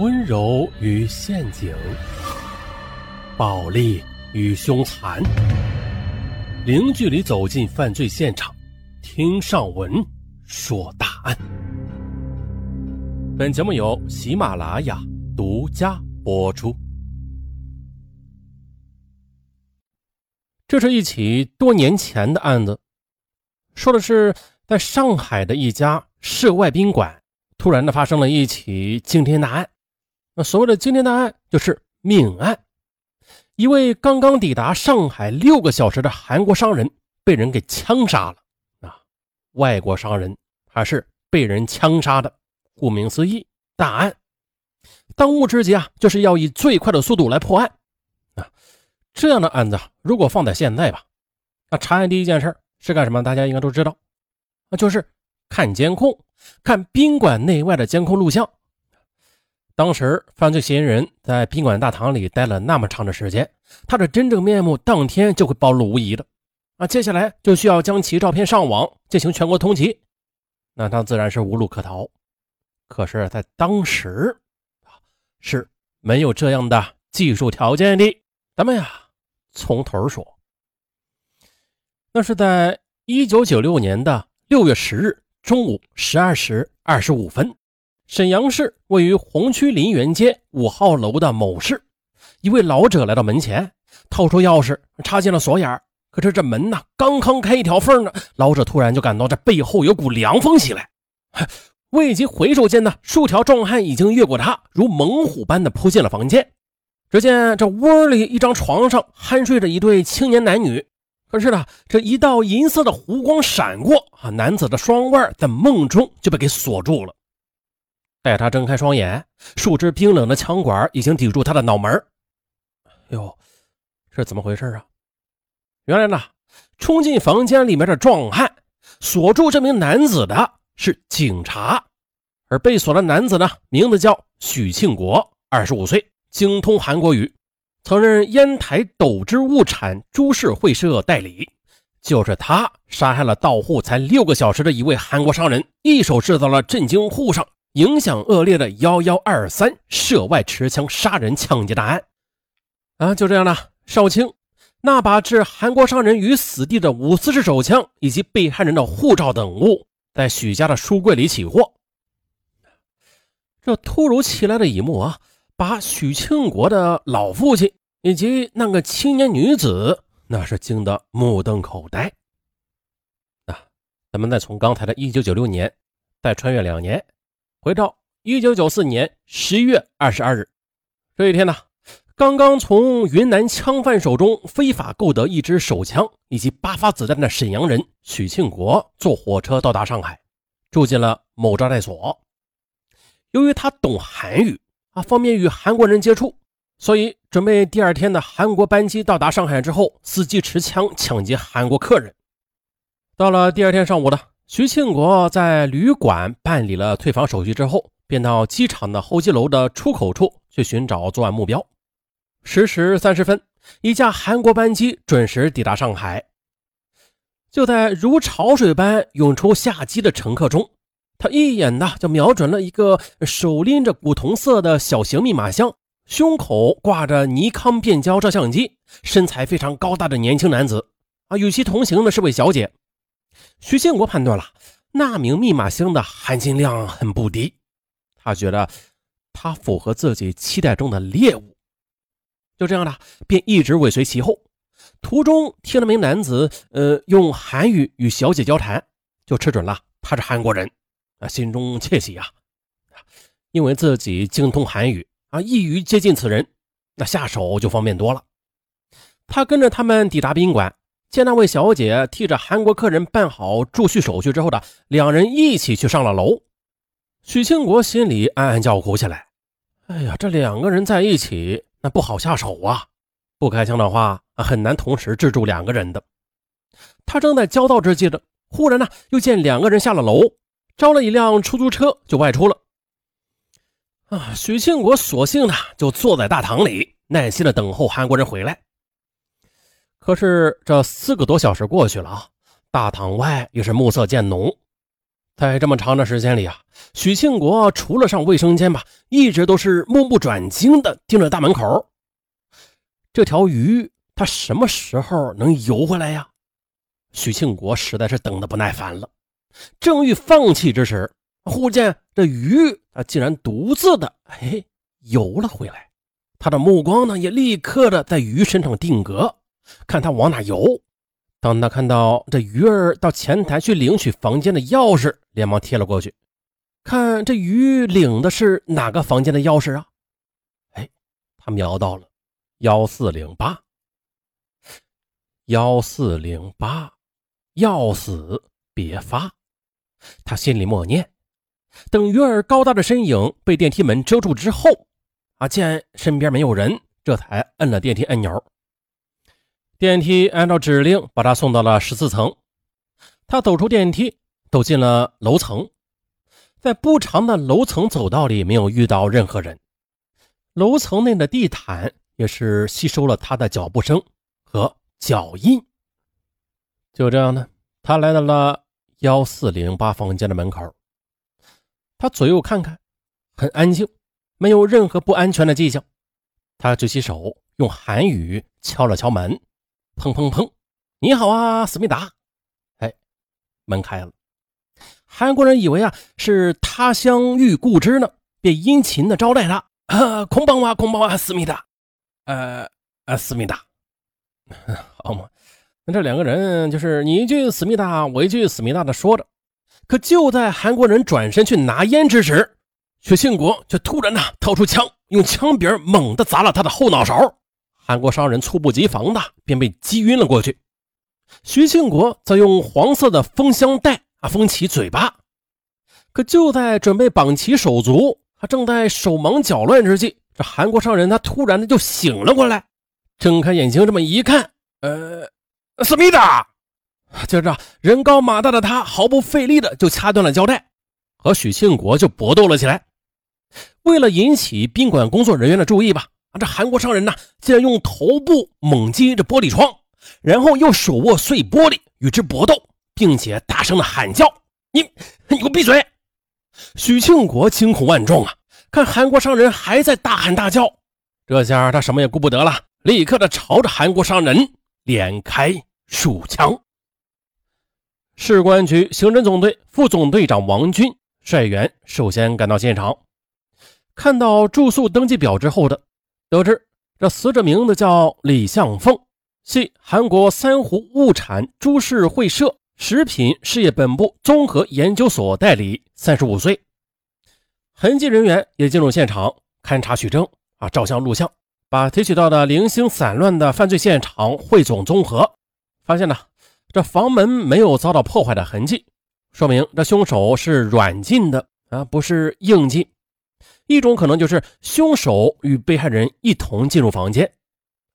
温柔与陷阱，暴力与凶残，零距离走进犯罪现场，听上文说大案。本节目由喜马拉雅独家播出。这是一起多年前的案子，说的是在上海的一家涉外宾馆，突然的发生了一起惊天大案。那所谓的惊天大案就是命案，一位刚刚抵达上海六个小时的韩国商人被人给枪杀了。啊，外国商人还是被人枪杀的。顾名思义，大案。当务之急啊，就是要以最快的速度来破案。啊，这样的案子如果放在现在吧，那查案第一件事是干什么？大家应该都知道，那就是看监控，看宾馆内外的监控录像。当时犯罪嫌疑人在宾馆大堂里待了那么长的时间，他的真正面目当天就会暴露无遗的。啊，接下来就需要将其照片上网进行全国通缉，那他自然是无路可逃。可是，在当时啊，是没有这样的技术条件的。咱们呀，从头说，那是在一九九六年的六月十日中午十二时二十五分。沈阳市位于红区林园街五号楼的某室，一位老者来到门前，掏出钥匙插进了锁眼可是这门呢，刚刚开一条缝呢，老者突然就感到这背后有股凉风袭来。未及回首间呢，数条壮汉已经越过他，如猛虎般的扑进了房间。只见这窝里一张床上酣睡着一对青年男女。可是呢，这一道银色的弧光闪过啊，男子的双腕在梦中就被给锁住了。待他睁开双眼，数支冰冷的枪管已经抵住他的脑门。哟，这怎么回事啊？原来呢，冲进房间里面的壮汉锁住这名男子的是警察，而被锁的男子呢，名字叫许庆国，二十五岁，精通韩国语，曾任烟台斗之物产株式会社代理。就是他杀害了到沪才六个小时的一位韩国商人，一手制造了震惊沪上。影响恶劣的幺幺二三涉外持枪杀人抢劫大案，啊，就这样了。少卿，那把置韩国商人于死地的五四式手枪以及被害人的护照等物，在许家的书柜里起获。这突如其来的一幕啊，把许庆国的老父亲以及那个青年女子，那是惊得目瞪口呆。啊，咱们再从刚才的一九九六年，再穿越两年。回到一九九四年十一月二十二日，这一天呢，刚刚从云南枪贩手中非法购得一支手枪以及八发子弹的沈阳人许庆国，坐火车到达上海，住进了某招待所。由于他懂韩语啊，方便与韩国人接触，所以准备第二天的韩国班机到达上海之后，伺机持枪抢劫韩国客人。到了第二天上午的。徐庆国在旅馆办理了退房手续之后，便到机场的候机楼的出口处去寻找作案目标。十时三十分，一架韩国班机准时抵达上海。就在如潮水般涌出下机的乘客中，他一眼呢就瞄准了一个手拎着古铜色的小型密码箱、胸口挂着尼康变焦照相机、身材非常高大的年轻男子。啊，与其同行的是位小姐。徐建国判断了那名密码箱的含金量很不低，他觉得他符合自己期待中的猎物，就这样的便一直尾随其后。途中听了名男子呃用韩语与小姐交谈，就吃准了他是韩国人，啊，心中窃喜啊，因为自己精通韩语啊，易于接近此人，那下手就方便多了。他跟着他们抵达宾馆。见那位小姐替着韩国客人办好住宿手续之后的，两人一起去上了楼。许庆国心里暗暗叫苦起来：“哎呀，这两个人在一起，那不好下手啊！不开枪的话，很难同时制住两个人的。”他正在焦躁之际的，忽然呢，又见两个人下了楼，招了一辆出租车就外出了。啊，许庆国索性呢，就坐在大堂里，耐心的等候韩国人回来。可是这四个多小时过去了啊，大堂外也是暮色渐浓。在这么长的时间里啊，许庆国除了上卫生间吧，一直都是目不转睛的盯着大门口。这条鱼它什么时候能游回来呀？许庆国实在是等得不耐烦了，正欲放弃之时，忽见这鱼啊竟然独自的哎游了回来。他的目光呢也立刻的在鱼身上定格，看他往哪游。当他看到这鱼儿到前台去领取房间的钥匙，连忙贴了过去，看这鱼领的是哪个房间的钥匙啊？哎，他瞄到了幺四零八，幺四零八。要死别发！他心里默念。等鱼儿高大的身影被电梯门遮住之后，啊，见身边没有人，这才摁了电梯按钮。电梯按照指令把他送到了十四层。他走出电梯，走进了楼层，在不长的楼层走道里没有遇到任何人。楼层内的地毯也是吸收了他的脚步声和脚印。就这样呢，他来到了幺四零八房间的门口。他左右看看，很安静，没有任何不安全的迹象。他举起手，用韩语敲了敲门，砰砰砰！你好啊，思密达。哎，门开了。韩国人以为啊是他乡遇故知呢，便殷勤的招待他。啊，空帮哇，空帮哇，思密达。呃呃，思密达，好嘛。那这两个人就是你一句思密达，我一句思密达的说着，可就在韩国人转身去拿烟之时，薛庆国却突然呐掏出枪，用枪柄猛地砸了他的后脑勺。韩国商人猝不及防的便被击晕了过去。徐庆国则用黄色的封箱带啊封起嘴巴。可就在准备绑起手足，他正在手忙脚乱之际，这韩国商人他突然的就醒了过来，睁开眼睛这么一看，呃。思密达，接着人高马大的他毫不费力的就掐断了胶带，和许庆国就搏斗了起来。为了引起宾馆工作人员的注意吧，啊，这韩国商人呢竟然用头部猛击这玻璃窗，然后又手握碎玻璃与之搏斗，并且大声的喊叫：“你，你给我闭嘴！”许庆国惊恐万状啊，看韩国商人还在大喊大叫，这下他什么也顾不得了，立刻的朝着韩国商人连开。数枪。市公安局刑侦总队副总队长王军率员首先赶到现场，看到住宿登记表之后的，得知这死者名字叫李向凤，系韩国三湖物产株式会社食品事业本部综合研究所代理，三十五岁。痕迹人员也进入现场勘查取证啊，照相录像，把提取到的零星散乱的犯罪现场汇总综合。发现呢，这房门没有遭到破坏的痕迹，说明这凶手是软禁的啊，不是硬禁。一种可能就是凶手与被害人一同进入房间，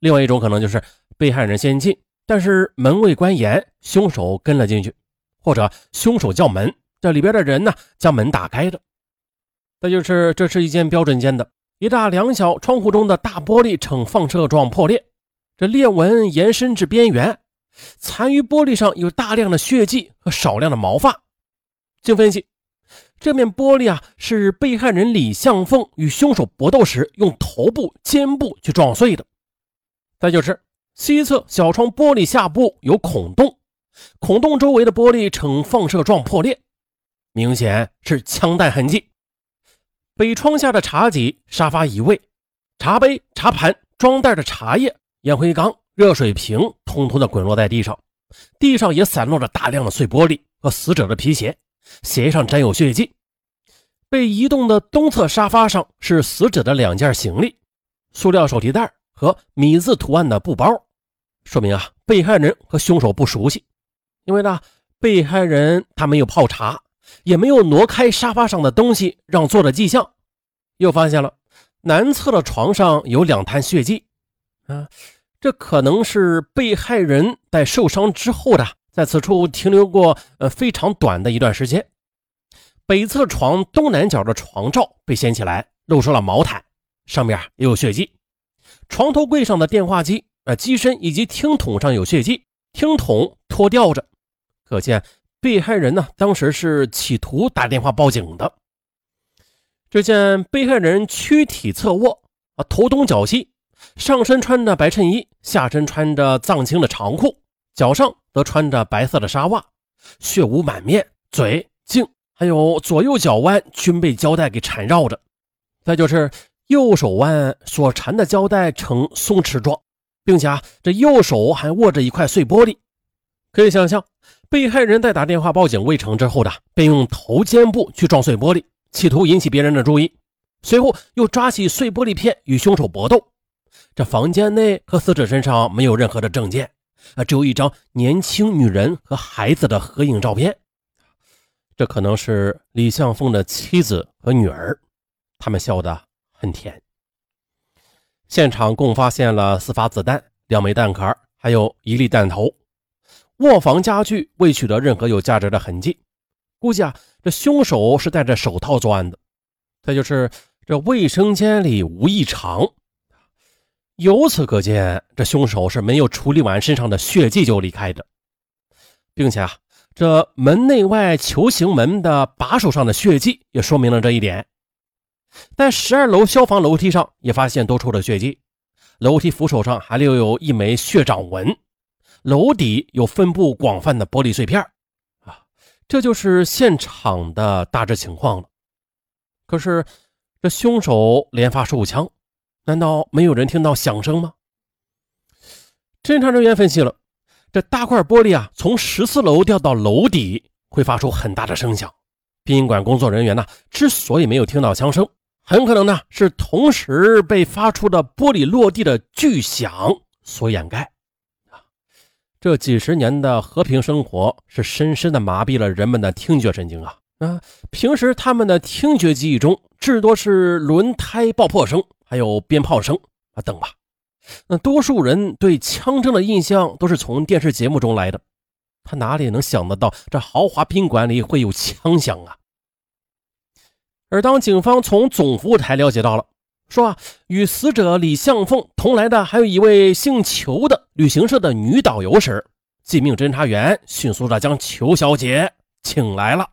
另外一种可能就是被害人先进，但是门未关严，凶手跟了进去，或者凶手叫门，这里边的人呢将门打开的。再就是这是一间标准间的，一大两小窗户中的大玻璃呈放射状破裂，这裂纹延伸至边缘。残余玻璃上有大量的血迹和少量的毛发。经分析，这面玻璃啊是被害人李向凤与凶手搏斗时用头部、肩部去撞碎的。再就是西侧小窗玻璃下部有孔洞，孔洞周围的玻璃呈放射状破裂，明显是枪弹痕迹。北窗下的茶几、沙发移位，茶杯、茶盘、装袋的茶叶、烟灰缸。热水瓶通通的滚落在地上，地上也散落着大量的碎玻璃和死者的皮鞋，鞋上沾有血迹。被移动的东侧沙发上是死者的两件行李：塑料手提袋和米字图案的布包，说明啊，被害人和凶手不熟悉。因为呢，被害人他没有泡茶，也没有挪开沙发上的东西让座的迹象。又发现了南侧的床上有两滩血迹，啊。这可能是被害人在受伤之后的，在此处停留过呃非常短的一段时间。北侧床东南角的床罩被掀起来，露出了毛毯，上面也有血迹。床头柜上的电话机、呃机身以及听筒上有血迹，听筒脱掉着，可见被害人呢当时是企图打电话报警的。只见被害人躯体侧卧，啊，头东脚西，上身穿着白衬衣，下身穿着藏青的长裤，脚上则穿着白色的纱袜，血污满面，嘴、颈还有左右脚腕均被胶带给缠绕着。再就是右手腕所缠的胶带呈松弛状，并且啊，这右手还握着一块碎玻璃。可以想象，被害人在打电话报警未成之后的，便用头肩部去撞碎玻璃。企图引起别人的注意，随后又抓起碎玻璃片与凶手搏斗。这房间内和死者身上没有任何的证件，啊，只有一张年轻女人和孩子的合影照片。这可能是李向凤的妻子和女儿，他们笑得很甜。现场共发现了四发子弹、两枚弹壳，还有一粒弹头。卧房家具未取得任何有价值的痕迹。估计啊，这凶手是戴着手套作案的。再就是这卫生间里无异常，由此可见，这凶手是没有处理完身上的血迹就离开的，并且啊，这门内外球形门的把手上的血迹也说明了这一点。在十二楼消防楼梯上也发现多处的血迹，楼梯扶手上还留有一枚血掌纹，楼底有分布广泛的玻璃碎片。啊这就是现场的大致情况了。可是，这凶手连发数枪，难道没有人听到响声吗？侦查人员分析了，这大块玻璃啊，从十四楼掉到楼底会发出很大的声响。宾馆工作人员呢，之所以没有听到枪声，很可能呢是同时被发出的玻璃落地的巨响所掩盖。这几十年的和平生活是深深的麻痹了人们的听觉神经啊啊！平时他们的听觉记忆中至多是轮胎爆破声，还有鞭炮声啊等吧。那多数人对枪声的印象都是从电视节目中来的，他哪里能想得到这豪华宾馆里会有枪响啊？而当警方从总服务台了解到了。说啊，与死者李向凤同来的还有一位姓裘的旅行社的女导游时，即命侦查员迅速的将裘小姐请来了。